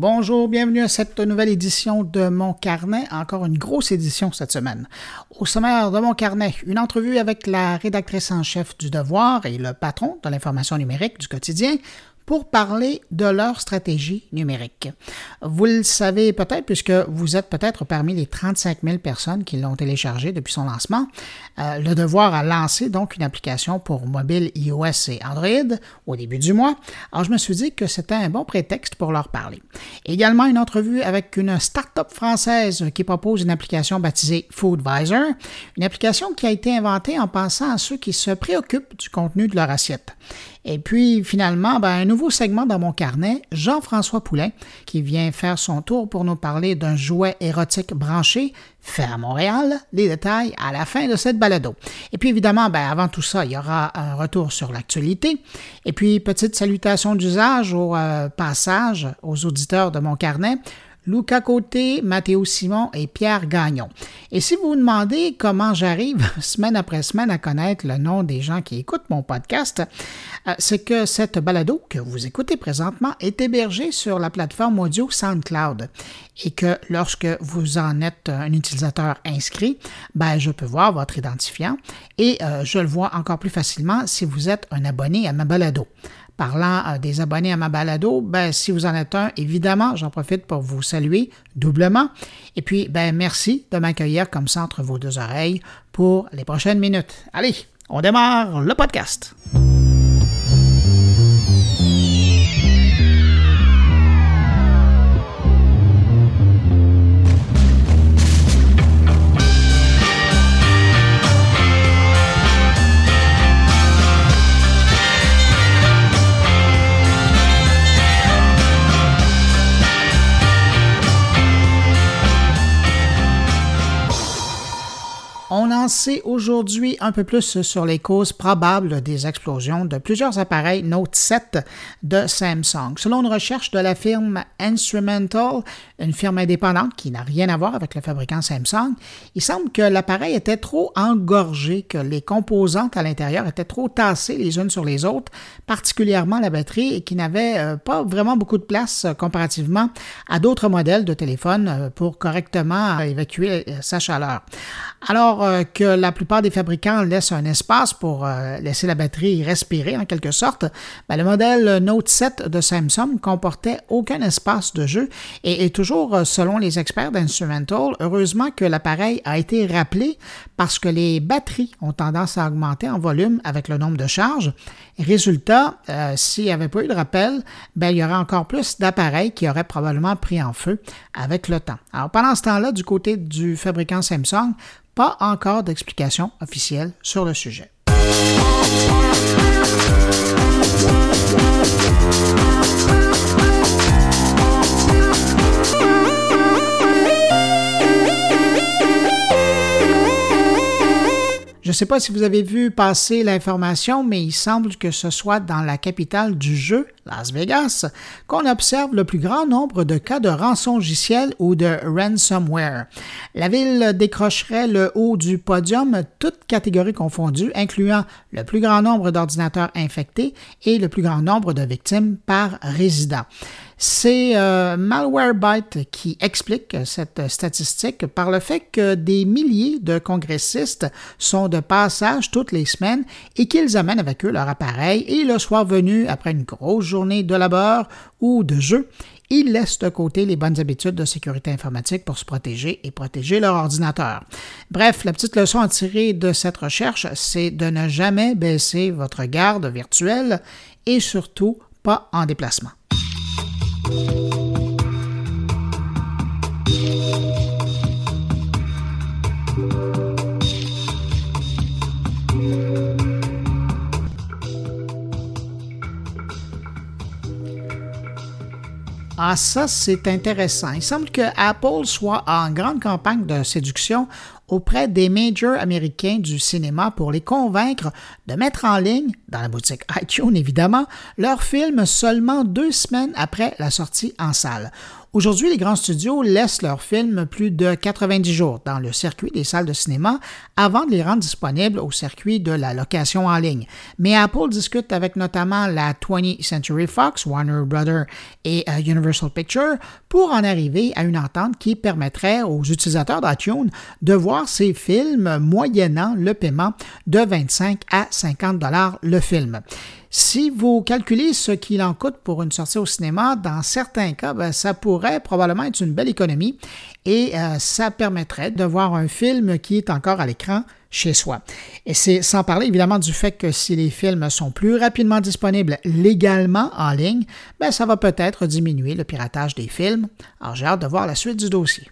Bonjour, bienvenue à cette nouvelle édition de Mon Carnet, encore une grosse édition cette semaine. Au sommaire de Mon Carnet, une entrevue avec la rédactrice en chef du Devoir et le patron de l'information numérique du quotidien, pour parler de leur stratégie numérique. Vous le savez peut-être puisque vous êtes peut-être parmi les 35 000 personnes qui l'ont téléchargé depuis son lancement. Euh, le Devoir a lancé donc une application pour mobile iOS et Android au début du mois. Alors je me suis dit que c'était un bon prétexte pour leur parler. Également une entrevue avec une start-up française qui propose une application baptisée Foodvisor, une application qui a été inventée en pensant à ceux qui se préoccupent du contenu de leur assiette. Et puis finalement, ben, un nouveau segment dans mon carnet, Jean-François Poulain, qui vient faire son tour pour nous parler d'un jouet érotique branché fait à Montréal. Les détails à la fin de cette balado. Et puis évidemment, ben, avant tout ça, il y aura un retour sur l'actualité. Et puis, petite salutation d'usage au euh, passage aux auditeurs de mon carnet. Luca Côté, Mathéo Simon et Pierre Gagnon. Et si vous vous demandez comment j'arrive semaine après semaine à connaître le nom des gens qui écoutent mon podcast, euh, c'est que cette balado que vous écoutez présentement est hébergée sur la plateforme audio SoundCloud et que lorsque vous en êtes un utilisateur inscrit, ben, je peux voir votre identifiant et euh, je le vois encore plus facilement si vous êtes un abonné à ma balado. Parlant euh, des abonnés à ma balado, ben, si vous en êtes un, évidemment, j'en profite pour vous saluer doublement. Et puis, ben, merci de m'accueillir comme ça entre vos deux oreilles pour les prochaines minutes. Allez, on démarre le podcast. Sait aujourd'hui un peu plus sur les causes probables des explosions de plusieurs appareils Note 7 de Samsung. Selon une recherche de la firme Instrumental, une firme indépendante qui n'a rien à voir avec le fabricant Samsung, il semble que l'appareil était trop engorgé, que les composantes à l'intérieur étaient trop tassées les unes sur les autres, particulièrement la batterie, et qui n'avait euh, pas vraiment beaucoup de place euh, comparativement à d'autres modèles de téléphone euh, pour correctement évacuer sa chaleur. Alors, la plupart des fabricants laissent un espace pour euh, laisser la batterie respirer en quelque sorte, ben, le modèle Note 7 de Samsung comportait aucun espace de jeu et, toujours euh, selon les experts d'Instrumental, heureusement que l'appareil a été rappelé parce que les batteries ont tendance à augmenter en volume avec le nombre de charges. Résultat, s'il n'y avait pas eu de rappel, ben, il y aurait encore plus d'appareils qui auraient probablement pris en feu avec le temps. Alors pendant ce temps-là, du côté du fabricant Samsung, pas encore d'explication officielle sur le sujet. Je ne sais pas si vous avez vu passer l'information, mais il semble que ce soit dans la capitale du jeu, Las Vegas, qu'on observe le plus grand nombre de cas de rançongiciel ou de ransomware. La ville décrocherait le haut du podium, toutes catégories confondues, incluant le plus grand nombre d'ordinateurs infectés et le plus grand nombre de victimes par résident. C'est euh, Malwarebyte qui explique cette statistique par le fait que des milliers de congressistes sont de passage toutes les semaines et qu'ils amènent avec eux leur appareil et le soir venu, après une grosse journée de labeur ou de jeu, ils laissent de côté les bonnes habitudes de sécurité informatique pour se protéger et protéger leur ordinateur. Bref, la petite leçon à tirer de cette recherche, c'est de ne jamais baisser votre garde virtuelle et surtout pas en déplacement. Ah, ça, c'est intéressant. Il semble que Apple soit en grande campagne de séduction auprès des majors américains du cinéma pour les convaincre de mettre en ligne, dans la boutique iTunes évidemment, leur film seulement deux semaines après la sortie en salle. Aujourd'hui, les grands studios laissent leurs films plus de 90 jours dans le circuit des salles de cinéma avant de les rendre disponibles au circuit de la location en ligne. Mais Apple discute avec notamment la 20th Century Fox, Warner Brothers et euh, Universal Pictures pour en arriver à une entente qui permettrait aux utilisateurs d'iTunes de voir ces films moyennant le paiement de 25 à 50 dollars le film. Si vous calculez ce qu'il en coûte pour une sortie au cinéma, dans certains cas, ben, ça pourrait probablement être une belle économie et euh, ça permettrait de voir un film qui est encore à l'écran chez soi. Et c'est sans parler évidemment du fait que si les films sont plus rapidement disponibles légalement en ligne, ben, ça va peut-être diminuer le piratage des films. Alors j'ai hâte de voir la suite du dossier.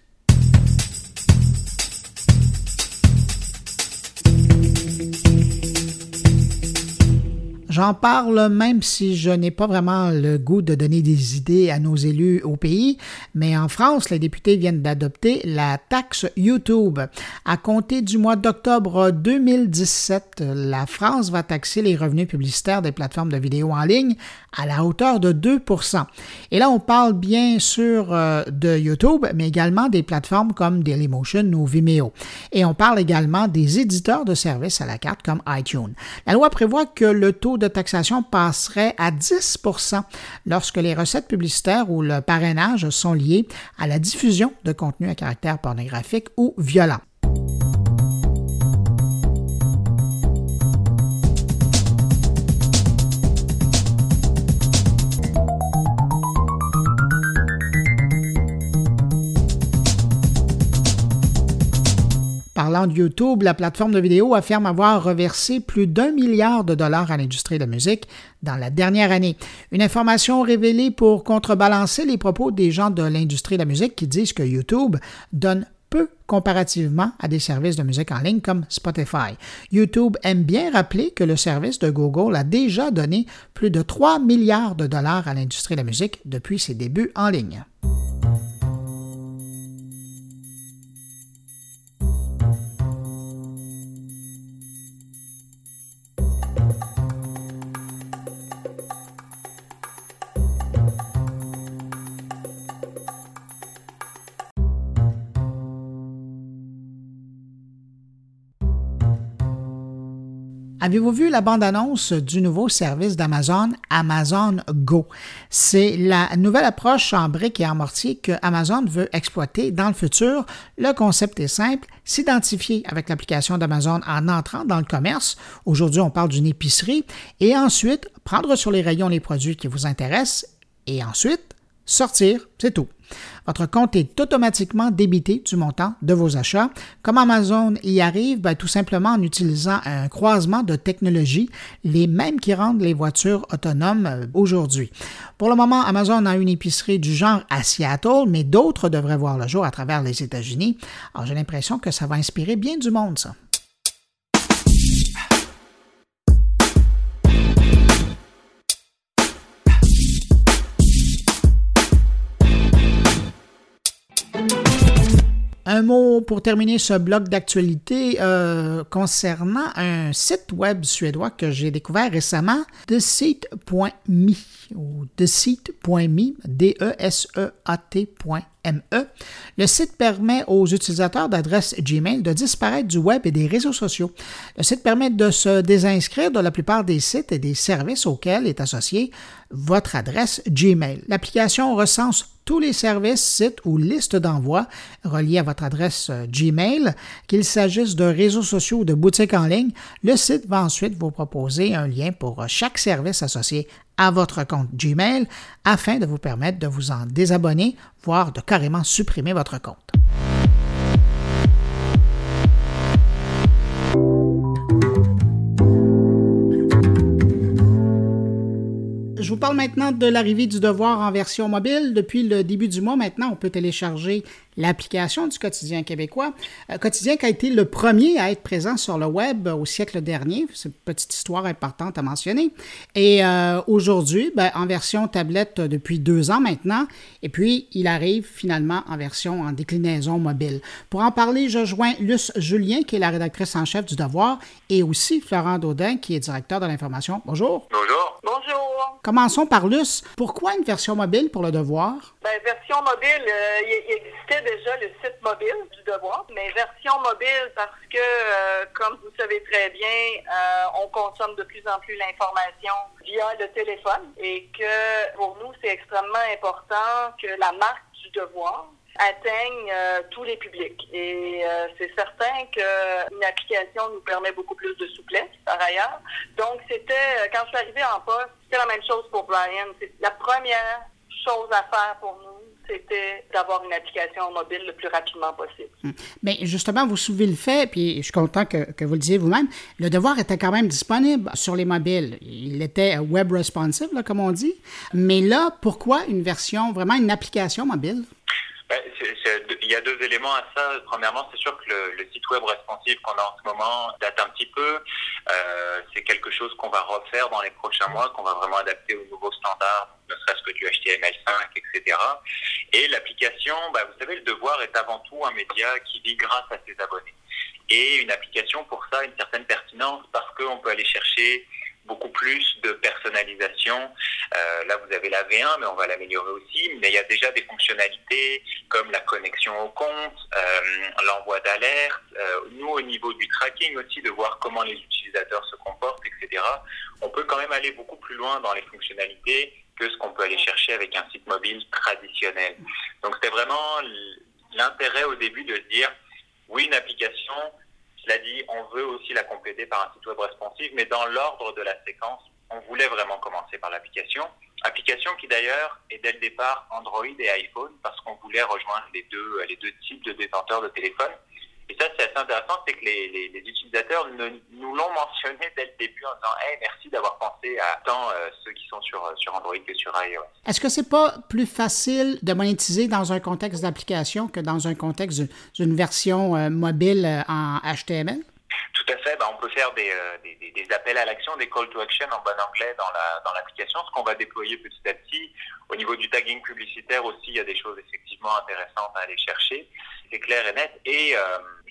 J'en parle même si je n'ai pas vraiment le goût de donner des idées à nos élus au pays, mais en France, les députés viennent d'adopter la taxe YouTube. À compter du mois d'octobre 2017, la France va taxer les revenus publicitaires des plateformes de vidéo en ligne à la hauteur de 2% Et là, on parle bien sûr euh, de YouTube, mais également des plateformes comme Dailymotion ou Vimeo. Et on parle également des éditeurs de services à la carte comme iTunes. La loi prévoit que le taux de taxation passerait à 10% lorsque les recettes publicitaires ou le parrainage sont liés à la diffusion de contenu à caractère pornographique ou violent. Parlant de YouTube, la plateforme de vidéo affirme avoir reversé plus d'un milliard de dollars à l'industrie de la musique dans la dernière année. Une information révélée pour contrebalancer les propos des gens de l'industrie de la musique qui disent que YouTube donne peu comparativement à des services de musique en ligne comme Spotify. YouTube aime bien rappeler que le service de Google a déjà donné plus de 3 milliards de dollars à l'industrie de la musique depuis ses débuts en ligne. Avez-vous vu la bande-annonce du nouveau service d'Amazon, Amazon Go? C'est la nouvelle approche en briques et en mortier que Amazon veut exploiter dans le futur. Le concept est simple, s'identifier avec l'application d'Amazon en entrant dans le commerce. Aujourd'hui, on parle d'une épicerie. Et ensuite, prendre sur les rayons les produits qui vous intéressent et ensuite sortir, c'est tout. Votre compte est automatiquement débité du montant de vos achats. Comme Amazon y arrive, ben, tout simplement en utilisant un croisement de technologies, les mêmes qui rendent les voitures autonomes euh, aujourd'hui. Pour le moment, Amazon a une épicerie du genre à Seattle, mais d'autres devraient voir le jour à travers les États-Unis. Alors j'ai l'impression que ça va inspirer bien du monde, ça. Un mot pour terminer ce bloc d'actualité euh, concernant un site web suédois que j'ai découvert récemment, TheSeat.me ou D-E-S-E-A-T.me. Le site permet aux utilisateurs d'adresse Gmail de disparaître du web et des réseaux sociaux. Le site permet de se désinscrire de la plupart des sites et des services auxquels est associée votre adresse Gmail. L'application recense tous les services, sites ou listes d'envoi reliés à votre adresse euh, Gmail, qu'il s'agisse de réseaux sociaux ou de boutiques en ligne. Le site va ensuite vous proposer un lien pour euh, chaque service associé à votre compte Gmail afin de vous permettre de vous en désabonner, voire de carrément supprimer votre compte. Je vous parle maintenant de l'arrivée du devoir en version mobile. Depuis le début du mois, maintenant, on peut télécharger l'application du quotidien québécois. Euh, quotidien qui a été le premier à être présent sur le web au siècle dernier. C'est une petite histoire importante à mentionner. Et euh, aujourd'hui, ben, en version tablette depuis deux ans maintenant. Et puis, il arrive finalement en version en déclinaison mobile. Pour en parler, je joins Luce Julien, qui est la rédactrice en chef du Devoir, et aussi Florent Daudin, qui est directeur de l'information. Bonjour. Bonjour. Bonjour. Commençons par Luce. Pourquoi une version mobile pour le Devoir? Ben, version mobile, euh, il existait déjà le site mobile du Devoir, mais version mobile parce que, euh, comme vous savez très bien, euh, on consomme de plus en plus l'information via le téléphone et que pour nous, c'est extrêmement important que la marque du Devoir atteigne tous les publics. Et c'est certain qu'une application nous permet beaucoup plus de souplesse, par ailleurs. Donc, c'était, quand je suis arrivée en poste, c'était la même chose pour Brian. La première chose à faire pour nous, c'était d'avoir une application mobile le plus rapidement possible. Hum. ben, justement, vous soulevez le fait, puis je suis content que, que vous le disiez vous-même, le devoir était quand même disponible sur les mobiles. Il était web responsive, comme on dit. Mais là, pourquoi une version, vraiment une application mobile? Ben, il y a deux éléments à ça. Premièrement, c'est sûr que le, site web responsive qu'on a en ce moment date un petit peu. Euh, c'est quelque chose qu'on va refaire dans les prochains mois, qu'on va vraiment adapter aux nouveaux standards, ne serait-ce que du HTML5, etc. Et l'application, bah, vous savez, le devoir est avant tout un média qui vit grâce à ses abonnés. Et une application, pour ça, a une certaine pertinence parce qu'on peut aller chercher beaucoup plus de personnalisation. Euh, là, vous avez la V1, mais on va l'améliorer aussi. Mais il y a déjà des fonctionnalités comme la connexion au compte, euh, l'envoi d'alerte. Euh, nous, au niveau du tracking aussi, de voir comment les utilisateurs se comportent, etc. On peut quand même aller beaucoup plus loin dans les fonctionnalités que ce qu'on peut aller chercher avec un site mobile traditionnel. Donc, c'était vraiment l'intérêt au début de dire, oui, une application, cela dit, on veut aussi la compléter par un site web responsive, mais dans l'ordre de la séquence, on voulait vraiment commencer par l'application. Application qui d'ailleurs est dès le départ Android et iPhone parce qu'on voulait rejoindre les deux, les deux types de détenteurs de téléphone. Et ça, c'est assez intéressant, c'est que les, utilisateurs nous l'ont mentionné dès le début en disant hey, merci d'avoir pensé à tant euh, ceux qui sont sur, sur Android que sur iOS. Est-ce que c'est pas plus facile de monétiser dans un contexte d'application que dans un contexte d'une version euh, mobile euh, en HTML? Tout à fait. Ben, on peut faire des, des, des, appels à l'action, des call to action en bon anglais dans l'application, dans ce qu'on va déployer petit à petit. Au niveau du tagging publicitaire aussi, il y a des choses effectivement intéressantes à aller chercher. C'est clair et net. Et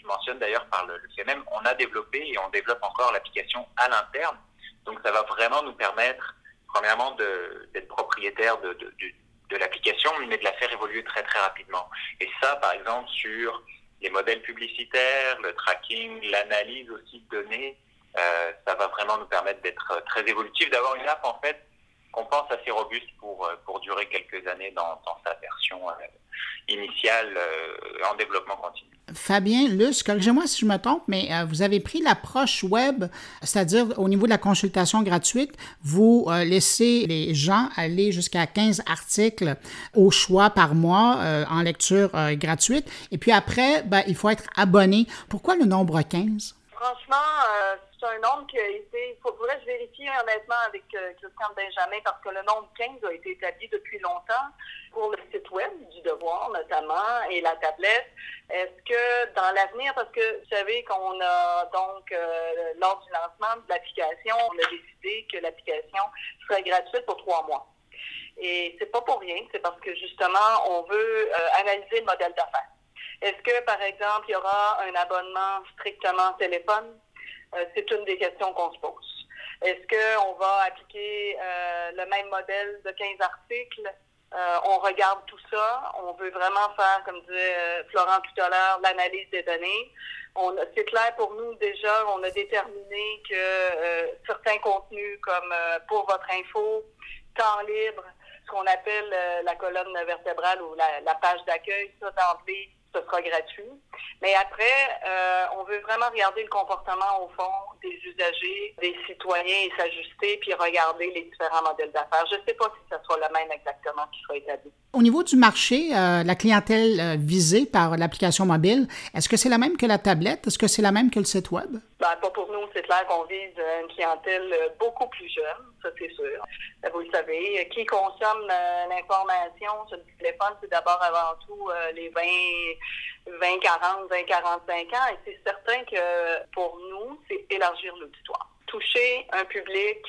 mentionne d'ailleurs par le, le même, on a développé et on développe encore l'application à l'interne. Donc ça va vraiment nous permettre, premièrement, d'être propriétaire de, de, de, l'application, mais de la faire évoluer très très rapidement. Et ça, par exemple, sur les modèles publicitaires, le tracking, l'analyse aussi de données, euh, ça va vraiment nous permettre d'être très évolutif, d'avoir une app en fait qu'on pense assez robuste pour, pour durer quelques années dans, sa version euh, initiale euh, en développement continu. Fabien, Luce, corrigez-moi si je me trompe, mais euh, vous avez pris l'approche web, c'est-à-dire au niveau de la consultation gratuite, vous euh, laissez les gens aller jusqu'à 15 articles au choix par mois euh, en lecture gratuite, et puis après, ben, il faut être abonné. Pourquoi le nombre 15? Franchement, un nombre qui a été. Il faudrait que je vérifie honnêtement avec euh, Christian Benjamin parce que le nombre 15 a été établi depuis longtemps pour le site web du Devoir notamment et la tablette. Est-ce que dans l'avenir, parce que vous savez qu'on a donc euh, lors du lancement de l'application, on a décidé que l'application serait gratuite pour trois mois. Et c'est pas pour rien, c'est parce que justement, on veut euh, analyser le modèle d'affaires. Est-ce que, par exemple, il y aura un abonnement strictement téléphone? Euh, c'est une des questions qu'on se pose. Est-ce qu'on va appliquer euh, le même modèle de 15 articles? Euh, on regarde tout ça. On veut vraiment faire, comme disait Florent tout à l'heure, l'analyse des données. c'est clair pour nous déjà, on a déterminé que certains contenus comme pour votre info, temps libre, ce qu'on appelle la colonne vertébrale ou la, page d'accueil, ça d'emblée, ce gratuit. Mais après, euh, on veut vraiment regarder le comportement au fond des usagers, des citoyens et s'ajuster, puis regarder les différents modèles d'affaires. Je ne sais pas si ce sera le même exactement qui sera établi. Au niveau du marché, euh, la clientèle euh, visée par l'application mobile, est-ce que c'est la même que la tablette? Est-ce que c'est la même que le site Web? Ben, pas pour nous, c'est clair qu'on vise une clientèle beaucoup plus jeune, ça c'est sûr. Vous le savez, qui consomme l'information sur le téléphone, c'est d'abord avant tout les 20, 20, 40, 20, 45 ans. Et c'est certain que pour nous, c'est élargir l'auditoire. Toucher un public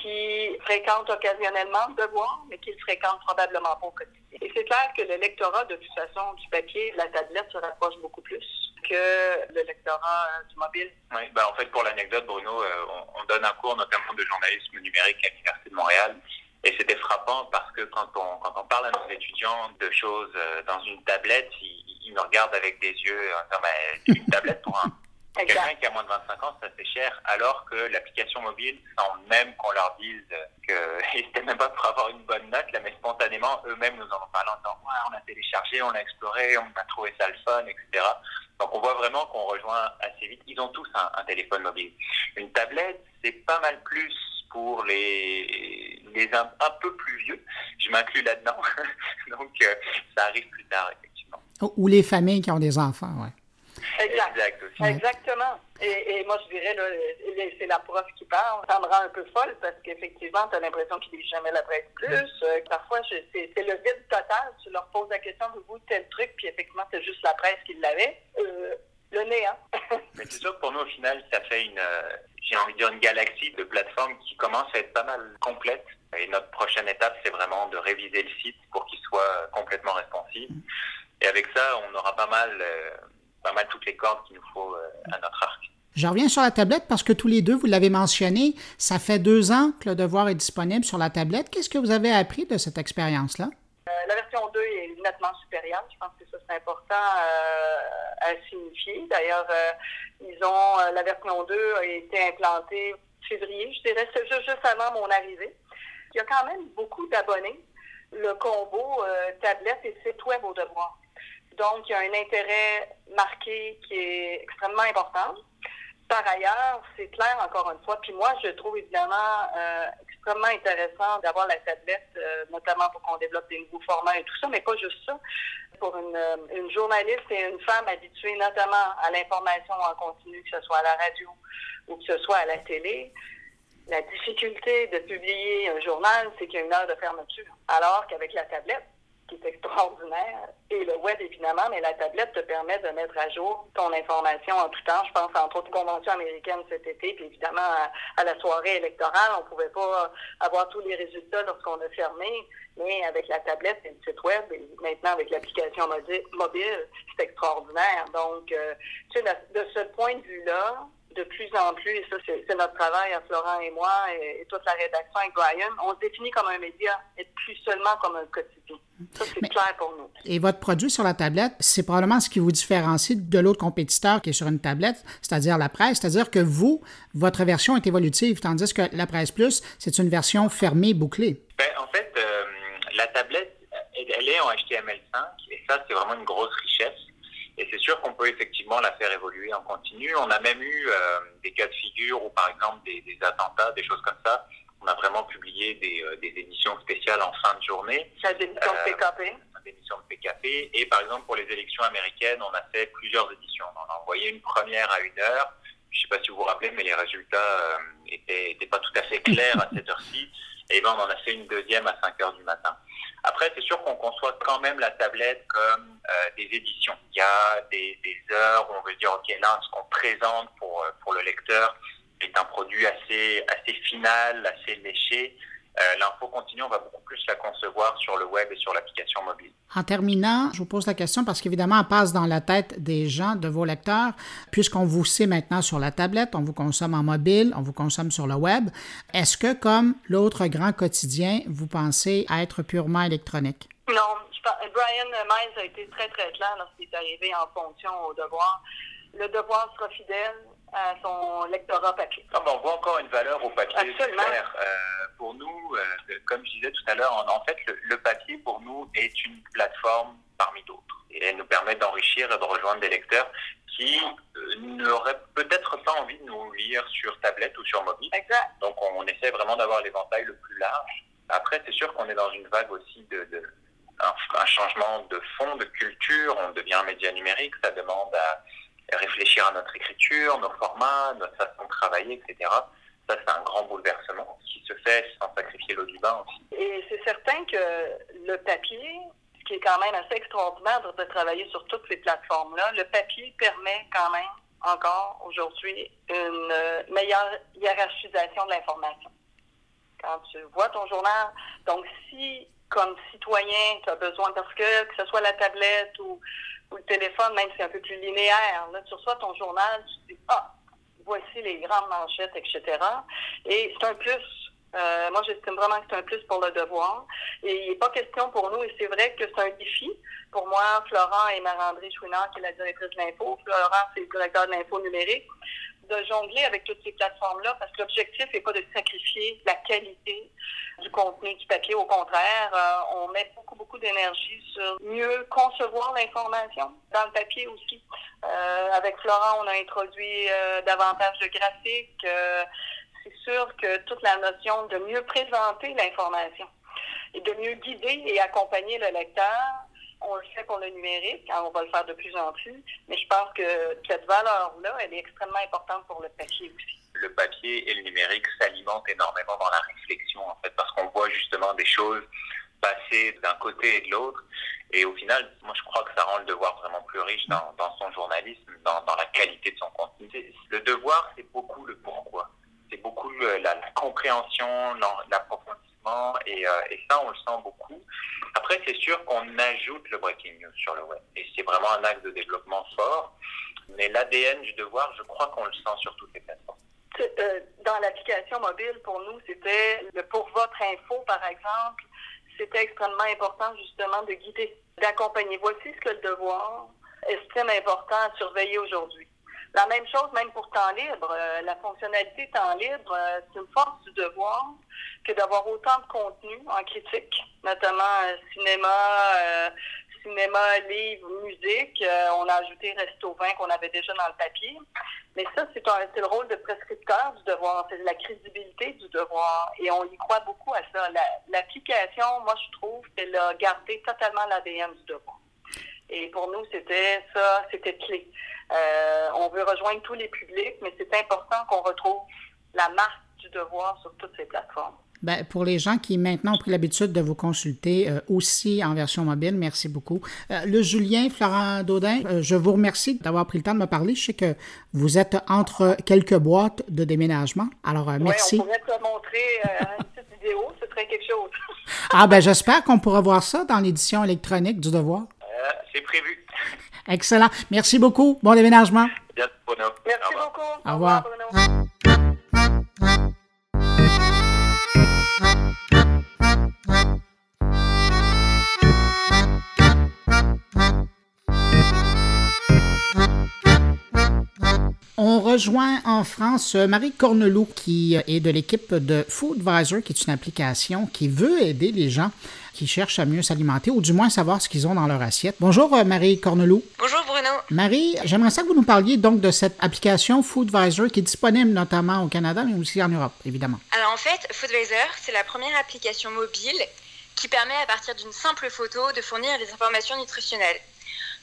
qui fréquente occasionnellement le devoir, mais qui le fréquente probablement pas au quotidien. Et c'est clair que le lectorat, de toute façon, du papier, de la tablette se rapproche beaucoup plus que le lectorat euh, du mobile. Oui, ben en fait, pour l'anecdote, Bruno, euh, on, donne un cours notamment de journalisme numérique à l'Université de Montréal. Et c'était frappant parce que quand on, quand on parle à nos étudiants de choses euh, dans une tablette, ils, ils nous regardent avec des yeux en disant, ben, une tablette pour un, Quelqu'un qui a moins de 25 ans, ça fait cher, alors que l'application mobile, sans même qu'on leur dise qu'ils n'étaient même pas pour avoir une bonne note, là, mais spontanément, eux-mêmes nous en ont parlé en disant on a téléchargé, on a exploré, on a trouvé ça le fun, etc. Donc on voit vraiment qu'on rejoint assez vite. Ils ont tous un, téléphone mobile. Une tablette, c'est pas mal plus pour les, les un, peu plus vieux. Je m'inclus là-dedans. Donc euh, ça arrive plus tard, effectivement. Ou les familles qui ont des enfants, ouais. Exact. Exactement. Et, moi, je dirais, c'est la prof qui parle. Ça me rend un peu folle parce qu'effectivement, tu as l'impression qu'ils lisent jamais la presse plus. Euh, parfois, c'est le vide total. Tu leur poses la question, de vous tel truc, puis effectivement, c'est juste la presse qui l'avait. Euh, le nez, hein? Mais c'est sûr que pour nous, au final, ça fait une, euh, j'ai envie de dire, une galaxie de plateformes qui commence à être pas mal complète. Et notre prochaine étape, c'est vraiment de réviser le site pour qu'il soit complètement responsive. Et avec ça, on aura pas mal pas mal toutes les cordes qu'il nous faut euh, à notre arc. Je reviens sur la tablette parce que tous les deux, vous l'avez mentionné, ça fait deux ans que le devoir est disponible sur la tablette. Qu'est-ce que vous avez appris de cette expérience-là? Euh, la version 2 est nettement supérieure. Je pense que ça, c'est important euh, à signifier. D'ailleurs, ils ont la version 2 a été implantée février, je dirais, juste, juste avant mon arrivée. Il y a quand même beaucoup d'abonnés. Le combo tablette et site web au devoir. Donc, il y a un intérêt marqué qui est extrêmement important. Par ailleurs, c'est clair encore une fois, puis moi, je trouve évidemment euh, extrêmement intéressant d'avoir la tablette, euh, notamment pour qu'on développe des nouveaux formats et tout ça, mais pas juste ça. Pour une, euh, une journaliste et une femme habituée notamment à l'information en continu, que ce soit à la radio ou que ce soit à la télé, la difficulté de publier un journal, c'est qu'il y a une heure de fermeture. Alors qu'avec la tablette, qui est extraordinaire. Et le web, évidemment, mais la tablette te permet de mettre à jour ton information en tout temps. Je pense entre autres conventions américaines cet été, puis évidemment à, la soirée électorale, on ne pouvait pas avoir tous les résultats lorsqu'on a fermé, mais avec la tablette et le site web, et maintenant avec l'application mobile, c'est extraordinaire. Donc, euh, tu sais, de ce point de vue-là, de plus en plus, et ça c'est notre travail à Florent et moi et, toute la rédaction avec Brian, on se définit comme un média et plus seulement comme un quotidien. Ça c'est clair pour nous. Et votre produit sur la tablette, c'est probablement ce qui vous différencie de l'autre compétiteur qui est sur une tablette, c'est-à-dire la presse, c'est-à-dire que vous, votre version est évolutive, tandis que la presse plus, c'est une version fermée, bouclée. Ben, en fait, euh, la tablette, elle est en HTML5 et ça c'est vraiment une grosse richesse et c'est sûr qu'on peut effectivement la faire évoluer en continu. On a même eu euh, des cas de figure où, par exemple, des, des, attentats, des choses comme ça. On a vraiment publié des, euh, des éditions spéciales en fin de journée. Des éditions de PKP. Des éditions de PKP. Et par exemple, pour les élections américaines, on a fait plusieurs éditions. On a envoyé une première à une heure. Je ne sais pas si vous vous rappelez, mais les résultats n'étaient euh, pas tout à fait clairs à cette heure-ci. Et ben, on en a fait une deuxième à 5 heures du matin. Après, c'est sûr qu'on conçoit quand même la tablette comme euh, des éditions. Il y a des, heures où on veut dire, OK, là, ce qu'on présente pour, euh, pour le lecteur est un produit assez, assez final, assez léché. Euh, l'info continue, on va beaucoup plus la concevoir sur le web et sur l'application mobile. En terminant, je vous pose la question parce qu'évidemment, elle passe dans la tête des gens, de vos lecteurs, puisqu'on vous sait maintenant sur la tablette, on vous consomme en mobile, on vous consomme sur le web. Est-ce que, comme l'autre grand quotidien, vous pensez être purement électronique? Non, Brian Miles a été très, très clair lorsqu'il est arrivé en fonction au devoir. Le devoir sera fidèle à son lectorat papier. On voit encore une valeur au papier. Absolument. Euh, pour nous, euh, comme je disais tout à l'heure, en, fait, le, papier pour nous est une plateforme parmi d'autres. Et elle nous permet d'enrichir et de rejoindre des lecteurs qui euh, n'auraient peut-être pas envie de nous lire sur tablette ou sur mobile. Exact. Donc on, essaie vraiment d'avoir l'éventail le plus large. Après, c'est sûr qu'on est dans une vague aussi de, un, changement de fond, de culture. On devient un média numérique. Ça demande à réfléchir à notre écriture, nos formats, notre façon de travailler, etc. Ça, c'est un grand bouleversement qui se fait sans sacrifier l'eau du bain aussi. Et c'est certain que le papier, ce qui est quand même assez extraordinaire de travailler sur toutes ces plateformes-là, le papier permet quand même encore aujourd'hui une meilleure hiérarchisation de l'information. Quand tu vois ton journal, donc si comme citoyen, tu as besoin, parce que que ce soit la tablette ou, ou le téléphone, même si c'est un peu plus linéaire, là, tu reçois ton journal, tu dis, ah, voici les grandes manchettes, etc. Et c'est un plus. Euh, moi, j'estime vraiment que c'est un plus pour le devoir. Et il n'est pas question pour nous, et c'est vrai que c'est un défi. Pour moi, Florent et Marandré Chouinard, qui est la directrice de l'info, Florent, c'est le directeur de l'info numérique, de jongler avec toutes ces plateformes-là, parce que l'objectif n'est pas de sacrifier la qualité du contenu du papier. Au contraire, euh, on met beaucoup, beaucoup d'énergie sur mieux concevoir l'information dans le papier aussi. Euh, avec Florent, on a introduit euh, davantage de graphiques. c'est sûr que toute la notion de mieux présenter l'information et de mieux guider et accompagner le lecteur on le fait pour le numérique, on va le faire de plus en plus, mais je pense que cette valeur-là, elle est extrêmement importante pour le papier aussi. Le papier et le numérique s'alimentent énormément dans la réflexion, en fait, parce qu'on voit justement des choses passer d'un côté et de l'autre. Et au final, moi, je crois que ça rend le devoir vraiment plus riche dans, son journalisme, dans, la qualité de son contenu. Le devoir, c'est beaucoup le pourquoi. C'est beaucoup la, compréhension, l'approfondissement, et, euh, et ça, on le sent beaucoup. Après, c'est sûr qu'on ajoute le breaking news sur le web. Et c'est vraiment un axe de développement fort. Mais l'ADN du devoir, je crois qu'on le sent sur toutes les plateformes. Euh, dans l'application mobile, pour nous, c'était le pour votre info, par exemple, c'était extrêmement important justement de guider, d'accompagner. Voici ce que le devoir estime important à surveiller aujourd'hui. La même chose même pour temps libre. Euh, la fonctionnalité temps libre, euh, c'est une force du devoir que d'avoir autant de contenu en critique, notamment euh, cinéma, cinéma, livre, musique. on a ajouté Resto 20 qu'on avait déjà dans le papier. Mais ça, c'est le rôle de prescripteur du devoir. C'est la crédibilité du devoir. Et on y croit beaucoup à ça. L'application, moi, je trouve qu'elle a gardé totalement l'ADN du devoir. Et pour nous, c'était ça, c'était clé. Euh, on veut rejoindre tous les publics, mais c'est important qu'on retrouve la marque du devoir sur toutes ces plateformes. Bien, pour les gens qui maintenant ont pris l'habitude de vous consulter euh, aussi en version mobile, merci beaucoup. Euh, le Julien, Florent Daudin, je vous remercie d'avoir pris le temps de me parler. Je sais que vous êtes entre quelques boîtes de déménagement. Alors, merci. Oui, on pourrait te montrer une petite vidéo, ce serait quelque chose. ah, ben j'espère qu'on pourra voir ça dans l'édition électronique du Devoir. C'est prévu. Excellent. Merci beaucoup. Bon déménagement. Merci beaucoup. Au revoir. On rejoint en France Marie Cornelou, qui est de l'équipe de Foodvisor, qui est une application qui veut aider les gens qui cherchent à mieux s'alimenter ou du moins savoir ce qu'ils ont dans leur assiette. Bonjour euh, Marie Cornelou. Bonjour Bruno. Marie, j'aimerais ça que vous nous parliez donc de cette application Foodvisor qui est disponible notamment au Canada mais aussi en Europe, évidemment. Alors en fait, Foodvisor, c'est la première application mobile qui permet à partir d'une simple photo de fournir des informations nutritionnelles.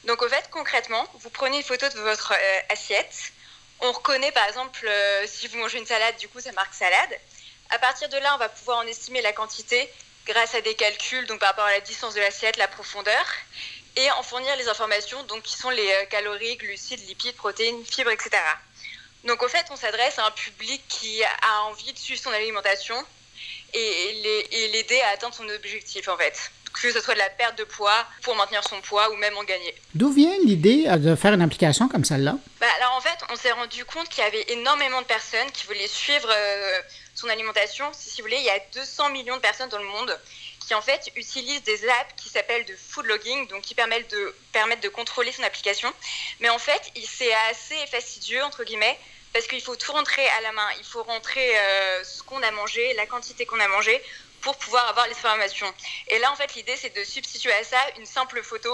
Donc au fait, concrètement, vous prenez une photo de votre euh, assiette. On reconnaît par exemple euh, si vous mangez une salade, du coup ça marque salade. À partir de là, on va pouvoir en estimer la quantité grâce à des calculs donc par rapport à la distance de l'assiette, la profondeur, et en fournir les informations donc qui sont les euh, calories, glucides, lipides, protéines, fibres, etc. Donc au fait, on s'adresse à un public qui a envie de suivre son alimentation et l'aider à atteindre son objectif en fait que ce soit de la perte de poids pour maintenir son poids ou même en gagner. D'où vient l'idée euh, de faire une application comme celle-là? Bah, Alors en fait, on s'est rendu compte qu'il y avait énormément de personnes qui voulaient suivre euh, son alimentation. Si vous voulez, il y a 200 millions de personnes dans le monde qui en fait utilisent des apps qui s'appellent de food logging, donc qui permettent de, permettent de contrôler son application. Mais en fait, c'est assez fastidieux, entre guillemets, parce qu'il faut tout rentrer à la main. Il faut rentrer euh, ce qu'on a mangé, la quantité qu'on a mangé, pour pouvoir avoir les informations. Et là, en fait, l'idée, c'est de substituer à ça une simple photo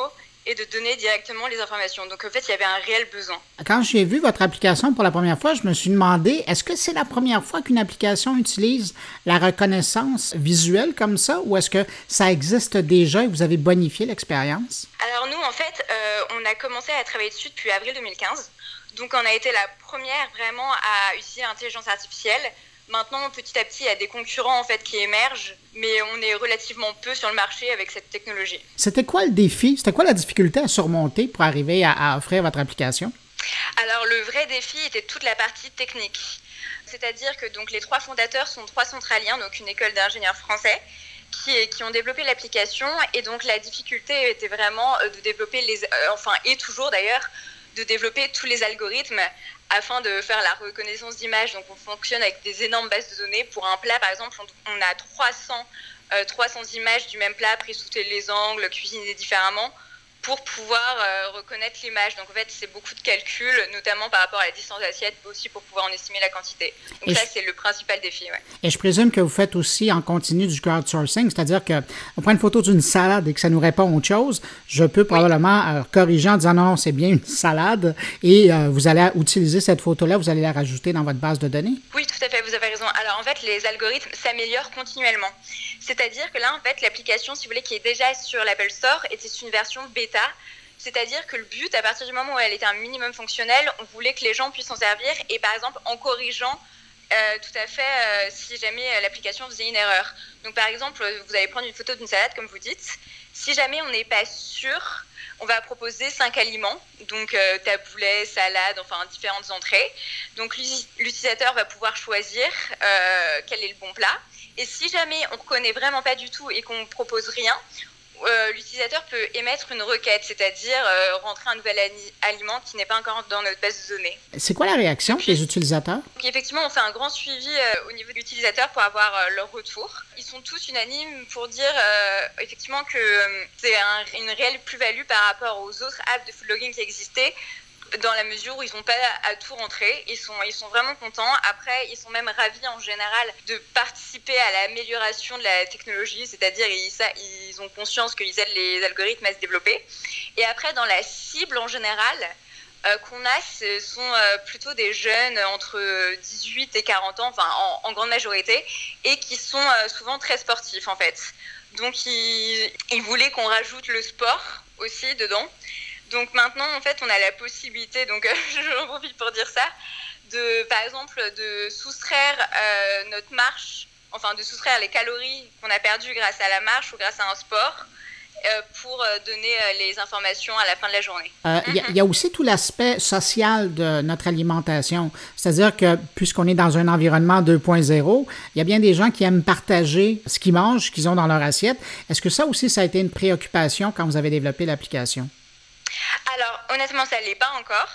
et de donner directement les informations. Donc en fait, il y avait un réel besoin. Quand j'ai vu votre application pour la première fois, je me suis demandé, est-ce que c'est la première fois qu'une application utilise la reconnaissance visuelle comme ça, ou est-ce que ça existe déjà et vous avez bonifié l'expérience? Alors nous, en fait, euh, on a commencé à travailler dessus depuis avril 2015. Donc on a été la première vraiment à utiliser l'intelligence artificielle. Maintenant, petit à petit, il y a des concurrents en fait qui émergent, mais on est relativement peu sur le marché avec cette technologie. C'était quoi le défi? C'était quoi la difficulté à surmonter pour arriver à, offrir votre application? Alors le vrai défi était toute la partie technique. C'est-à-dire que donc les trois fondateurs sont trois centraliens, donc une école d'ingénieurs français, qui, qui, ont développé l'application. Et donc la difficulté était vraiment euh, de développer les, euh, enfin et toujours d'ailleurs, de développer tous les algorithmes afin de faire la reconnaissance d'images. Donc on fonctionne avec des énormes bases de données. Pour un plat, par exemple, on a 300, 300 euh, images du même plat prises sous tous les angles, cuisinées différemment pour pouvoir euh, reconnaître l'image. Donc en fait, c'est beaucoup de calculs, notamment par rapport à la distance d'assiette, aussi pour pouvoir en estimer la quantité. Donc ça, c'est le principal défi. Et je présume que vous faites aussi en continu du crowdsourcing, c'est-à-dire qu'on prend une photo d'une salade et que ça nous répond autre chose. Je peux probablement euh, corriger en disant non, c'est bien une salade et euh, vous allez utiliser cette photo-là, vous allez la rajouter dans votre base de données? Oui, tout à fait, vous avez raison. Alors en fait, les algorithmes s'améliorent continuellement. C'est-à-dire que là, en fait, l'application, si vous voulez, qui est déjà sur l'Apple Store, était une version bêta. C'est-à-dire que le but, à partir du moment où elle était un minimum fonctionnel, on voulait que les gens puissent s'en servir et par exemple en corrigeant euh, tout à fait euh, si jamais euh, l'application faisait une erreur. Donc par exemple, vous allez prendre une photo d'une salade comme vous dites. Si jamais on n'est pas sûr, on va proposer cinq aliments, donc taboulet, salade, enfin différentes entrées. Donc l'utilisateur va pouvoir choisir quel est le bon plat. Et si jamais on ne reconnaît vraiment pas du tout et qu'on ne propose rien, euh, l'utilisateur peut émettre une requête, c'est-à-dire euh, rentrer un nouvel aliment qui n'est pas encore dans notre base de données. C'est quoi la réaction des utilisateurs? Effectivement, on fait un grand suivi euh, au niveau de l'utilisateur pour avoir leur retour. Ils sont tous unanimes pour dire effectivement que c'est une réelle plus-value par rapport aux autres apps de food logging qui existaient dans la mesure où ils n'ont pas à tout rentrer. Ils sont, vraiment contents. Après, ils sont même ravis en général de participer à l'amélioration de la technologie, c'est-à-dire ils, ont conscience qu'ils aident les algorithmes à se développer. Et après, dans la cible en général, euh, qu'on a, ce sont euh, plutôt des jeunes entre 18 et 40 ans, enfin en, grande majorité, et qui sont euh, souvent très sportifs en fait. Donc ils voulaient qu'on rajoute le sport aussi dedans. Donc maintenant, en fait, on a la possibilité, donc j'en profite pour dire ça, de, par exemple, de soustraire euh, notre marche, enfin de soustraire les calories qu'on a perdues grâce à la marche ou grâce à un sport. Euh, pour euh, donner les informations à la fin de la journée. Il y, a aussi tout l'aspect social de notre alimentation. C'est-à-dire que puisqu'on est dans un environnement 2.0, il y a bien des gens qui aiment partager ce qu'ils mangent, qu'ils ont dans leur assiette. Est-ce que ça aussi, ça a été une préoccupation quand vous avez développé l'application? Alors, honnêtement, ça ne l'est pas encore,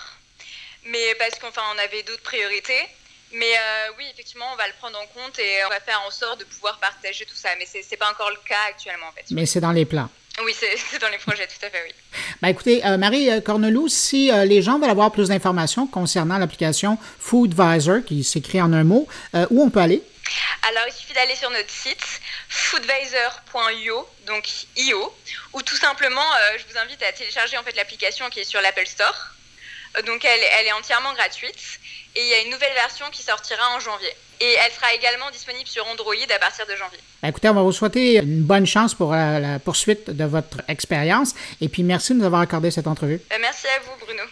mais parce qu'on on avait d'autres priorités. Mais euh, oui, effectivement, on va le prendre en compte et on va faire en sorte de pouvoir partager tout ça. Mais ce n'est pas encore le cas actuellement, en fait. Mais c'est dans les plans. Oui, c'est dans les projets, tout à fait, oui. Ben écoutez, euh, Marie euh, Cornelou, si les gens veulent avoir plus d'informations concernant l'application Foodvisor, qui s'écrit en un mot, où on peut aller? Alors, il suffit d'aller sur notre site foodvisor.io, donc io, ou tout simplement, euh, je vous invite à télécharger en fait l'application qui est sur l'Apple Store. Euh, donc, elle, elle, est entièrement gratuite et il y a une nouvelle version qui sortira en janvier. Et elle sera également disponible sur Android à partir de janvier. Ben, écoutez, on va vous souhaiter une bonne chance pour la, la poursuite de votre expérience. Et puis, merci de nous avoir accordé cette entrevue. merci à vous, Bruno.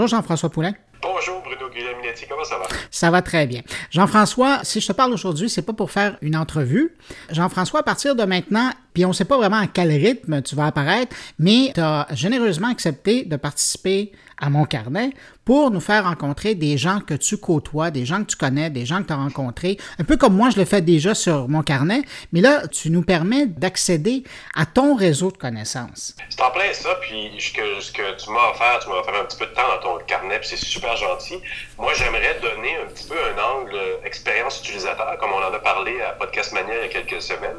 Bonjour Jean-François Poulain. Bonjour Bruno Guglielminetti, comment ça va? Ça va très bien. Jean-François, si je te parle aujourd'hui, c'est pas pour faire une entrevue. Jean-François, à partir de maintenant, puis on ne sait pas vraiment à quel rythme tu vas apparaître, mais tu as généreusement accepté de participer à mon carnet pour nous faire rencontrer des gens que tu côtoies, des gens que tu connais, des gens que tu as rencontrés, un peu comme moi je le fais déjà sur mon carnet, mais là, tu nous permets d'accéder à ton réseau de connaissances. C'est en plein ça, puis ce que, tu m'as offert, tu m'as offert un petit peu de temps dans ton carnet, puis c'est super gentil. Moi, j'aimerais donner un petit peu un angle expérience utilisateur, comme on en a parlé à Podcast Mania il y a quelques semaines.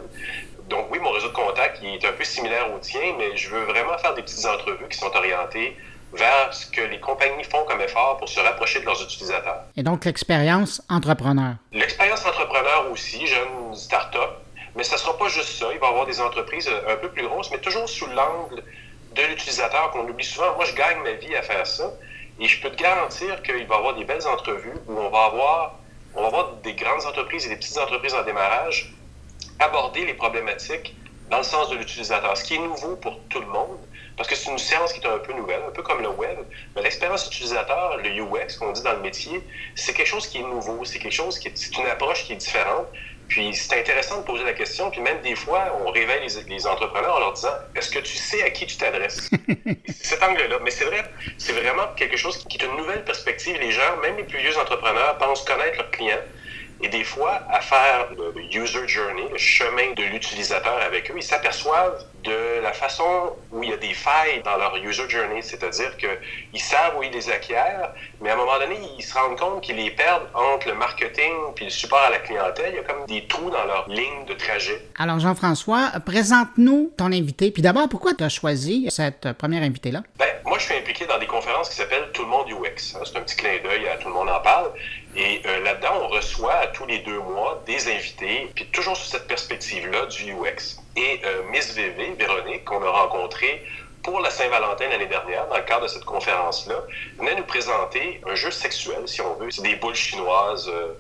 Donc oui, mon réseau de contacts il est un peu similaire au tien, mais je veux vraiment faire des petites entrevues qui sont orientées vers ce que les compagnies font comme effort pour se rapprocher de leurs utilisateurs. Et donc l'expérience entrepreneur. L'expérience entrepreneur aussi, jeune start-up, mais ça ne sera pas juste ça. Il va y avoir des entreprises un peu plus grosses, mais toujours sous l'angle de l'utilisateur qu'on oublie souvent. Moi, je gagne ma vie à faire ça. Et je peux te garantir qu'il va y avoir des belles entrevues où on va avoir, on va avoir des grandes entreprises et des petites entreprises en démarrage aborder les problématiques dans le sens de l'utilisateur, ce qui est nouveau pour tout le monde, parce que c'est une science qui est un peu nouvelle, un peu comme le web. Mais l'expérience utilisateur, le UX, qu'on dit dans le métier, c'est quelque chose qui est nouveau, c'est quelque chose qui est, une approche qui est différente. Puis c'est intéressant de poser la question, puis même des fois, on réveille les, entrepreneurs en leur disant Est-ce que tu sais à qui tu t'adresses Cet angle-là. Mais c'est vrai, c'est vraiment quelque chose qui est une nouvelle perspective. Les gens, même les plus vieux entrepreneurs, pensent connaître leurs clients et des fois, à faire le, user journey, le chemin de l'utilisateur avec eux, ils s'aperçoivent de la façon où il y a des failles dans leur user journey, c'est-à-dire qu'ils savent où ils les acquièrent, mais à un moment donné, ils se rendent compte qu'ils les perdent entre le marketing puis le support à la clientèle. Il y a comme des trous dans leur ligne de trajet. Alors, Jean-François, présente-nous ton invité. Puis d'abord, pourquoi tu as choisi cette première invitée-là? Ben, moi, je suis impliqué dans des conférences qui s'appellent Tout le monde UX. C'est un petit clin d'œil à Tout le monde en parle. Et euh, là-dedans, on reçoit tous les deux mois des invités, puis toujours sous cette perspective-là du UX. Et euh, Miss VV, Véronique, qu'on a rencontrée pour la Saint-Valentin l'année dernière, dans le cadre de cette conférence-là, venait nous présenter un jeu sexuel, si on veut. C'est des boules chinoises euh,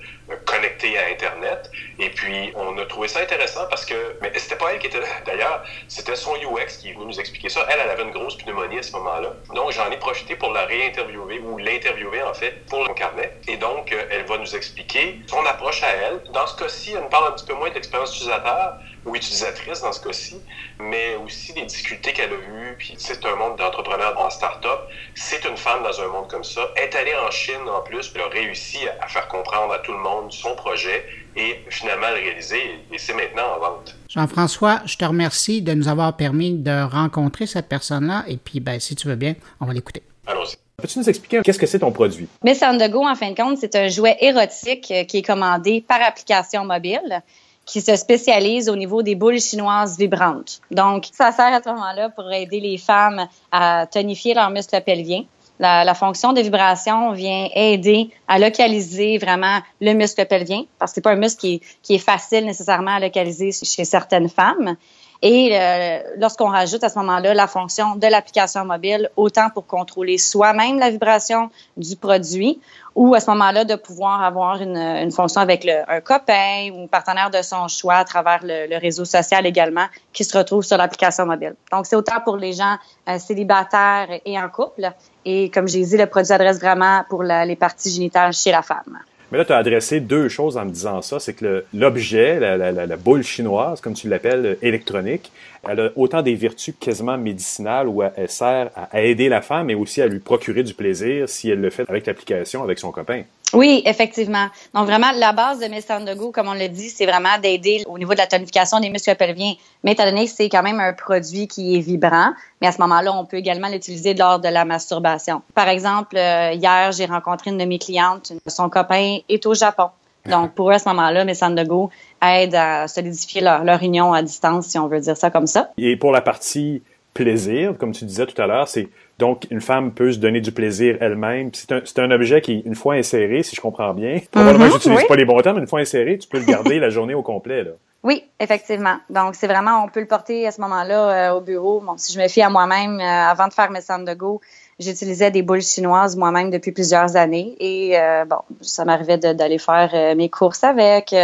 connectées à Internet. Et puis, on a trouvé ça intéressant parce que, mais c'était pas elle qui était là. D'ailleurs, c'était son UX qui est venu nous expliquer ça. Elle, elle avait une grosse pneumonie à ce moment-là. Donc, j'en ai profité pour la réinterviewer ou l'interviewer, en fait, pour mon carnet. Et donc, euh, elle va nous expliquer son approche à elle. Dans ce cas-ci, elle nous parle un petit peu moins de l'expérience utilisateur ou utilisatrice dans ce cas-ci, mais aussi des difficultés qu'elle a eues. Puis c'est un monde d'entrepreneurs en start-up. C'est une femme dans un monde comme ça. Elle est allée en Chine en plus, puis elle a réussi à faire comprendre à tout le monde son projet et finalement le réaliser. Et c'est maintenant en vente. Jean-François, je te remercie de nous avoir permis de rencontrer cette personne-là. Et puis, ben, si tu veux bien, on va l'écouter. Allons-y. Peux-tu nous expliquer qu'est-ce que c'est ton produit? Miss on Go, en fin de compte, c'est un jouet érotique euh, qui est commandé par application mobile qui se spécialise au niveau des boules chinoises vibrantes. Donc, ça sert à ce moment-là pour aider les femmes à tonifier leurs muscles pelviens. La, fonction de vibration vient aider à localiser vraiment le muscle pelvien, parce que c'est pas un muscle qui qui est facile nécessairement à localiser chez certaines femmes. Et euh, lorsqu'on rajoute à ce moment-là la fonction de l'application mobile, autant pour contrôler soi-même la vibration du produit, ou à ce moment-là de pouvoir avoir une, une fonction avec le, un copain ou un partenaire de son choix à travers le, le réseau social également qui se retrouve sur l'application mobile. Donc, c'est autant pour les gens euh, célibataires et en couple. Et comme j'ai dit, le produit s'adresse vraiment pour la, les parties génitales chez la femme. Mais là, tu as adressé deux choses en me disant ça. C'est que l'objet, la, boule chinoise, comme tu l'appelles, euh, électronique, elle a autant des vertus quasiment médicinales où elle sert à aider la femme, mais aussi à lui procurer du plaisir si elle le fait avec l'application, avec son copain. Oui, effectivement. Donc vraiment, la base de Miss Go, comme on l'a dit, c'est vraiment d'aider au niveau de la tonification des muscles pelviens. Mais étant donné que c'est quand même un produit qui est vibrant, mais à ce moment-là, on peut également l'utiliser lors de la masturbation. Par exemple, euh, hier, j'ai rencontré une de mes clientes, son copain est au Japon. Donc, pour eux, à ce moment-là, Miss Go aide à solidifier leur, leur union à distance, si on veut dire ça comme ça. Et pour la partie plaisir, comme tu disais tout à l'heure, c'est donc, une femme peut se donner du plaisir elle-même. C'est un, un, objet qui, une fois inséré, si je comprends bien, probablement mm j'utilise pas les bons termes, mais une fois inséré, tu peux le garder la journée au complet. Là. Oui, effectivement. Donc, c'est vraiment, on peut le porter à ce moment-là euh, au bureau. Bon, si je me fie à moi-même, euh, avant de faire mes centres de go, j'utilisais des boules chinoises moi-même depuis plusieurs années. Et euh, bon, ça m'arrivait d'aller faire mes courses avec,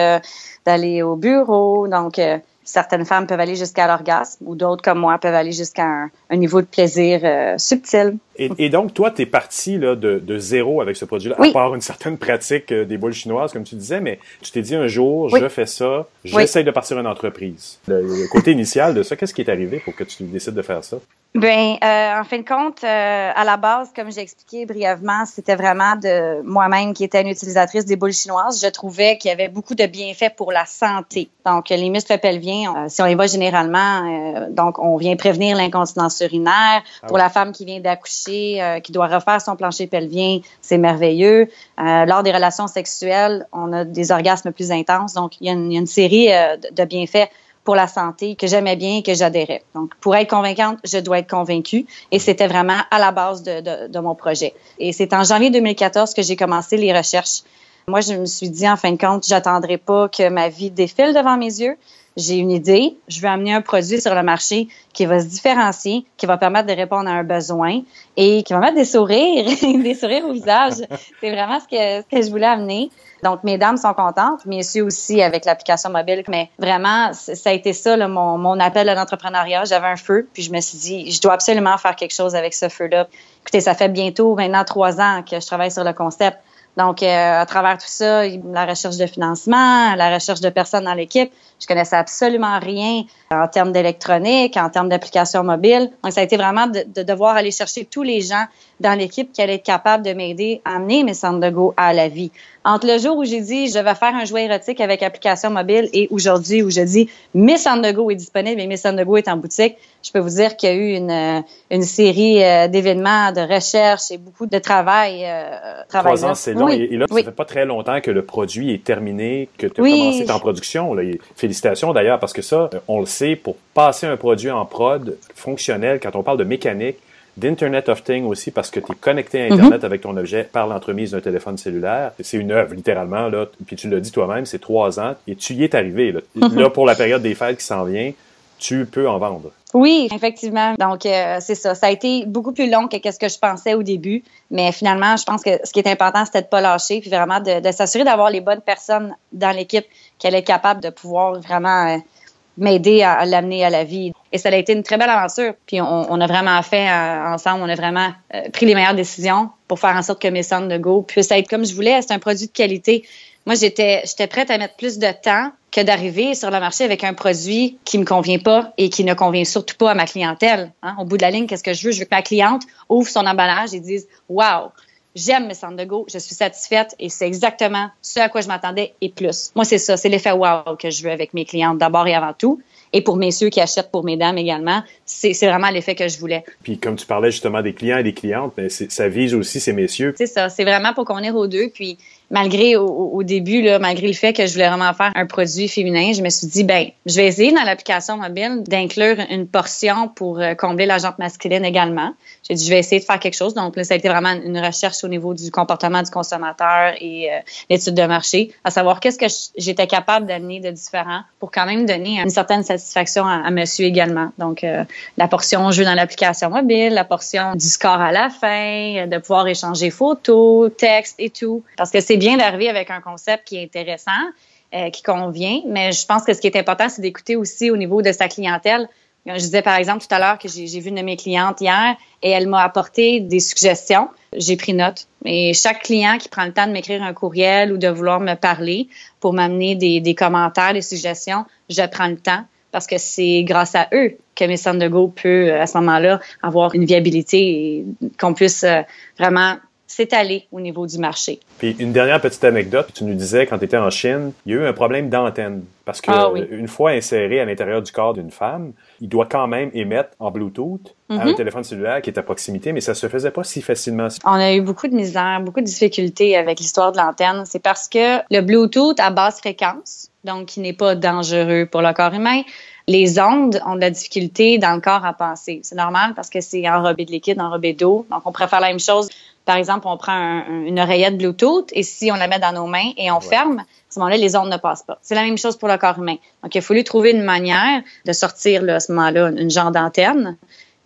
d'aller au bureau. Donc, certaines femmes peuvent aller jusqu'à l'orgasme ou d'autres comme moi peuvent aller jusqu'à un, un, niveau de plaisir euh, subtil. Et, et, donc, toi, tu es parti là, de, de, zéro avec ce produit-là, oui. à part une certaine pratique euh, des boules chinoises, comme tu disais, mais tu t'es dit un jour, oui. je fais ça, j'essaie oui. de partir une entreprise. Le, le côté initial de ça, qu'est-ce qui est arrivé pour que tu décides de faire ça? Ben, euh, en fin de compte, euh, à la base, comme j'ai expliqué brièvement, c'était vraiment de moi-même qui était une utilisatrice des boules chinoises. Je trouvais qu'il y avait beaucoup de bienfaits pour la santé. Donc, les muscles pelviens, euh, si on y va généralement, euh, donc on vient prévenir l'incontinence urinaire. Ah pour la femme qui vient d'accoucher, euh, qui doit refaire son plancher pelvien, c'est merveilleux. lors des relations sexuelles, on a des orgasmes plus intenses. Donc, il y a une, il y a une série de bienfaits pour la santé que j'aimais bien et que j'adhérais. Donc, pour être convaincante, je dois être convaincue. Et c'était vraiment à la base de, de, mon projet. Et c'est en janvier 2014 que j'ai commencé les recherches. Moi, je me suis dit, en fin de compte, j'attendrai pas que ma vie défile devant mes yeux. J'ai une idée, je veux amener un produit sur le marché qui va se différencier, qui va permettre de répondre à un besoin et qui va mettre des sourires, des sourires au visage. C'est vraiment ce que, ce que je voulais amener. Donc, mesdames sont contentes, messieurs aussi avec l'application mobile. Mais vraiment, ça a été ça, là, mon, mon appel à l'entrepreneuriat. J'avais un feu, puis je me suis dit, je dois absolument faire quelque chose avec ce feu-là. Écoutez, ça fait bientôt maintenant trois ans que je travaille sur le concept. Donc, euh, à travers tout ça, la recherche de financement, la recherche de personnes dans l'équipe, je connaissais absolument rien en termes d'électronique, en termes d'application mobile. Donc, ça a été vraiment de, de, devoir aller chercher tous les gens dans l'équipe qui allaient être capables de m'aider à amener mes centres de go à la vie. Entre le jour où j'ai dit je vais faire un jouet érotique avec application mobile et aujourd'hui où je dis Miss Go est disponible et Miss Go est en boutique, je peux vous dire qu'il y a eu une, une série euh, d'événements, de recherches et beaucoup de travail. Euh, Trois ans, c'est long. Et, là, ça fait pas très longtemps que le produit est terminé, que tu as commencé en production. Là. Félicitations d'ailleurs, parce que ça, on le sait, pour passer un produit en prod fonctionnel, quand on parle de mécanique, d'Internet of Things aussi parce que tu es connecté à Internet avec ton objet par l'entremise d'un téléphone cellulaire. C'est une œuvre, littéralement. Là. Puis tu l'as dit toi-même, c'est trois ans et tu y es arrivé. Là. là, pour la période des fêtes qui s'en vient, tu peux en vendre. Oui, effectivement. Donc, euh, c'est ça. Ça a été beaucoup plus long que ce que je pensais au début. Mais finalement, je pense que ce qui est important, c'était de pas lâcher, puis vraiment de, s'assurer d'avoir les bonnes personnes dans l'équipe qui allaient être capables de pouvoir vraiment euh, m'aider à, l'amener à la vie. Et ça a été une très belle aventure. Puis on, on a vraiment fait euh, ensemble, on a vraiment euh, pris les meilleures décisions pour faire en sorte que mes centres de go puissent être comme je voulais. C'est un produit de qualité. Moi, j'étais, j'étais prête à mettre plus de temps que d'arriver sur le marché avec un produit qui me convient pas et qui ne convient surtout pas à ma clientèle. Hein. Au bout de la ligne, qu'est-ce que je veux? Je veux que ma cliente ouvre son emballage et dise, wow, J'aime mes centres de go, je suis satisfaite et c'est exactement ce à quoi je m'attendais et plus. Moi, c'est ça, c'est l'effet wow que je veux avec mes clientes d'abord et avant tout. Et pour messieurs qui achètent pour mesdames également, c'est vraiment l'effet que je voulais. Puis comme tu parlais justement des clients et des clientes, mais ça vise aussi ces messieurs. C'est ça, c'est vraiment pour qu'on ait aux deux. Puis malgré au, début, là, malgré le fait que je voulais vraiment faire un produit féminin, je me suis dit, ben, je vais essayer dans l'application mobile d'inclure une portion pour euh, combler la jante masculine également. J'ai dit, je vais essayer de faire quelque chose. Donc là, ça a été vraiment une recherche au niveau du comportement du consommateur et euh, l'étude de marché, à savoir qu'est-ce que j'étais capable d'amener de différent pour quand même donner une certaine satisfaction à, monsieur également. Donc, euh, la portion jeu dans l'application mobile, la portion du score à la fin, de pouvoir échanger photos, textes et tout. Parce que c'est bien d'arriver avec un concept qui est intéressant, euh, qui convient, mais je pense que ce qui est important, c'est d'écouter aussi au niveau de sa clientèle. Je disais par exemple tout à l'heure que j'ai vu une de mes clientes hier et elle m'a apporté des suggestions. J'ai pris note. Et chaque client qui prend le temps de m'écrire un courriel ou de vouloir me parler pour m'amener des, des commentaires, des suggestions, je prends le temps parce que c'est grâce à eux que de go peut à ce moment-là avoir une viabilité et qu'on puisse euh, vraiment s'étaler au niveau du marché. Puis une dernière petite anecdote, tu nous disais quand tu étais en Chine, il y a eu un problème d'antenne parce que ah une fois inséré à l'intérieur du corps d'une femme, il doit quand même émettre en Bluetooth à un mhm. téléphone cellulaire qui est à proximité, mais ça se faisait pas si facilement. On a eu beaucoup de misère, beaucoup de difficultés avec l'histoire de l'antenne. C'est parce que le Bluetooth à basse fréquence, donc qui n'est pas dangereux pour le corps humain, les ondes ont de la difficulté dans le corps à passer. C'est normal parce que c'est enrobé de liquide, enrobé d'eau. Donc, on préfère la même chose par exemple, on prend une oreillette Bluetooth et si on la met dans nos mains et on ferme, à ce moment-là, les ondes ne passent pas. C'est la même chose pour le corps humain. Donc, il a fallu trouver une manière de sortir là, à ce moment-là une genre d'antenne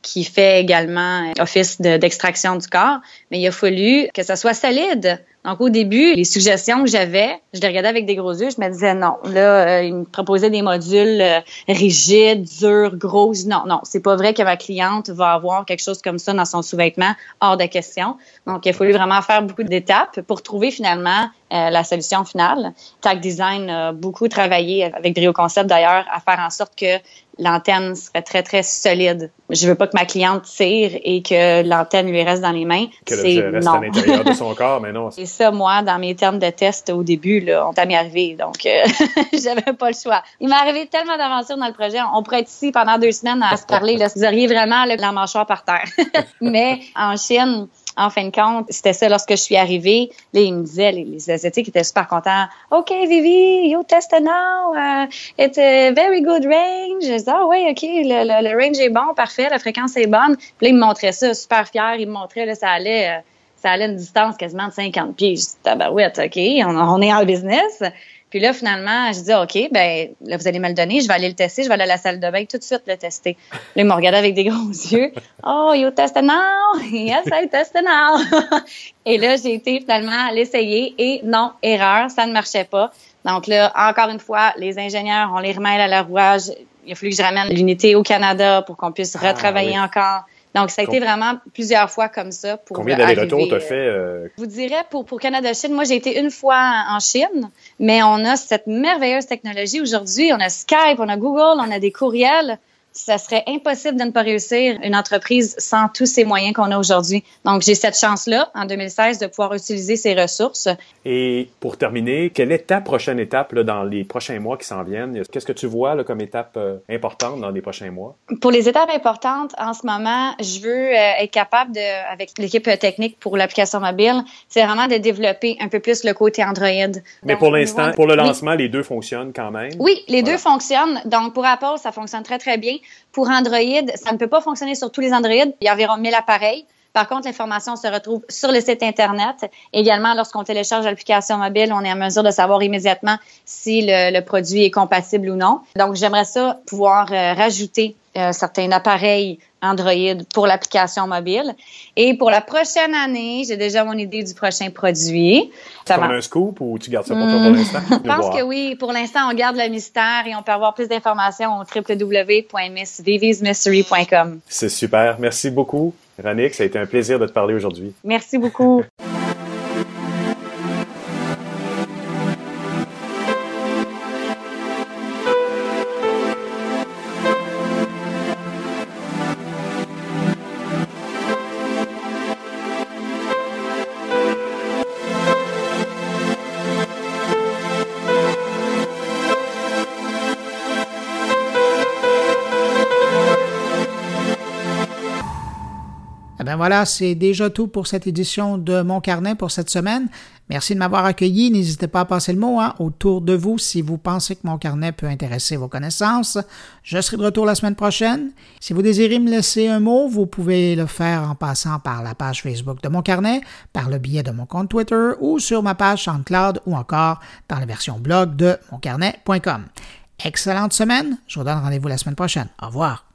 qui fait également office d'extraction du corps, mais il a fallu que ça soit solide donc, au début, les suggestions que j'avais, je les regardais avec des gros yeux, je me disais non. Là, euh, ils me proposaient des modules euh, rigides, durs, gros. Non, non, c'est pas vrai que ma cliente va avoir quelque chose comme ça dans son sous-vêtement, hors de question. Donc, il a fallu vraiment faire beaucoup d'étapes pour trouver finalement euh, la solution finale. Tag Design a beaucoup travaillé avec Brio Concept d'ailleurs à faire en sorte que l'antenne serait très, très solide. Je veux pas que ma cliente tire et que l'antenne lui reste dans les mains. Que l'objet reste à l'intérieur de son corps, mais non. Et ça, moi, dans mes termes de test au début, là, on t'a mis arrivé. Donc, euh, j'avais pas le choix. Il m'est arrivé tellement d'aventures dans le projet. On pourrait être ici pendant deux semaines à se parler. Là. Vous auriez vraiment la mâchoire par terre. mais en Chine, en fin de compte, c'était ça lorsque je suis arrivée. Là, ils me disaient, les, Asiatiques étaient super contents. OK, Vivi, you test now. Uh, it's a very good range. Je disais, ah oui, OK, le, le, range est bon, parfait, la fréquence est bonne. Puis là, ils me montraient ça, super fier. Ils me montraient, là, ça allait, euh, ça allait une distance quasiment de 50 pieds. Je dis, tabarouette, OK, on, on est en business. Puis là, finalement, je dis, OK, ben là, vous allez me le donner, je vais aller le tester, je vais aller à la salle de bain tout de suite le tester. Là, il me regarde avec des gros yeux. Oh, you test it now? Yes, I test it now. et là, j'ai été finalement l'essayer et non, erreur, ça ne marchait pas. Donc là, encore une fois, les ingénieurs, on les remet à la rouage. Il a fallu que je ramène l'unité au Canada pour qu'on puisse Ah, retravailler encore. Donc, ça a été vraiment plusieurs fois comme ça pour Combien d'allers-retours t'as euh, fait? euh, je vous dirais, pour, pour Canada-Chine, moi, j'ai été une fois en Chine, mais on a cette merveilleuse technologie aujourd'hui. On a Skype, on a Google, on a des courriels. Ça serait impossible de ne pas réussir une entreprise sans tous ces moyens qu'on a aujourd'hui. Donc, j'ai cette chance-là, en 2016, de pouvoir utiliser ces ressources. Et pour terminer, quelle est ta prochaine étape là, dans les prochains mois qui s'en viennent? Qu'est-ce que tu vois là, comme étape euh, importante dans les prochains mois? Pour les étapes importantes, en ce moment, je veux euh, être capable de, avec l'équipe technique pour l'application mobile, c'est vraiment de développer un peu plus le côté Android. Mais Donc, pour l'instant, niveau- pour le Oui. lancement, les deux fonctionnent quand même. Oui, les Voilà. deux fonctionnent. Donc, pour Apple, ça fonctionne très, très bien. Pour Android, ça ne peut pas fonctionner sur tous les Android. Il y a environ 1000 appareils. Par contre, l'information se retrouve sur le site Internet. Également, lorsqu'on télécharge l'application mobile, on est en mesure de savoir immédiatement si le, le produit est compatible ou non. Donc, j'aimerais ça pouvoir euh, rajouter euh, certains appareils Android pour l'application mobile. Et pour la prochaine année, j'ai déjà mon idée du prochain produit. Tu Ça as va- un scoop ou tu gardes ça pour toi Hmm. pour l'instant? je pense que oui. Pour l'instant, on garde le mystère et on peut avoir plus d'informations au www.missvivismystery.com. C'est super. Merci beaucoup, Rannick. Ça a été un plaisir de te parler aujourd'hui. Merci beaucoup. Voilà, c'est déjà tout pour cette édition de Mon Carnet pour cette semaine. Merci de m'avoir accueilli. N'hésitez pas à passer le mot hein, autour de vous si vous pensez que Mon Carnet peut intéresser vos connaissances. Je serai de retour la semaine prochaine. Si vous désirez me laisser un mot, vous pouvez le faire en passant par la page Facebook de Mon Carnet, par le biais de mon compte Twitter ou sur ma page SoundCloud ou encore dans la version blog de moncarnet.com. Excellente semaine. Je vous donne rendez-vous la semaine prochaine. Au revoir.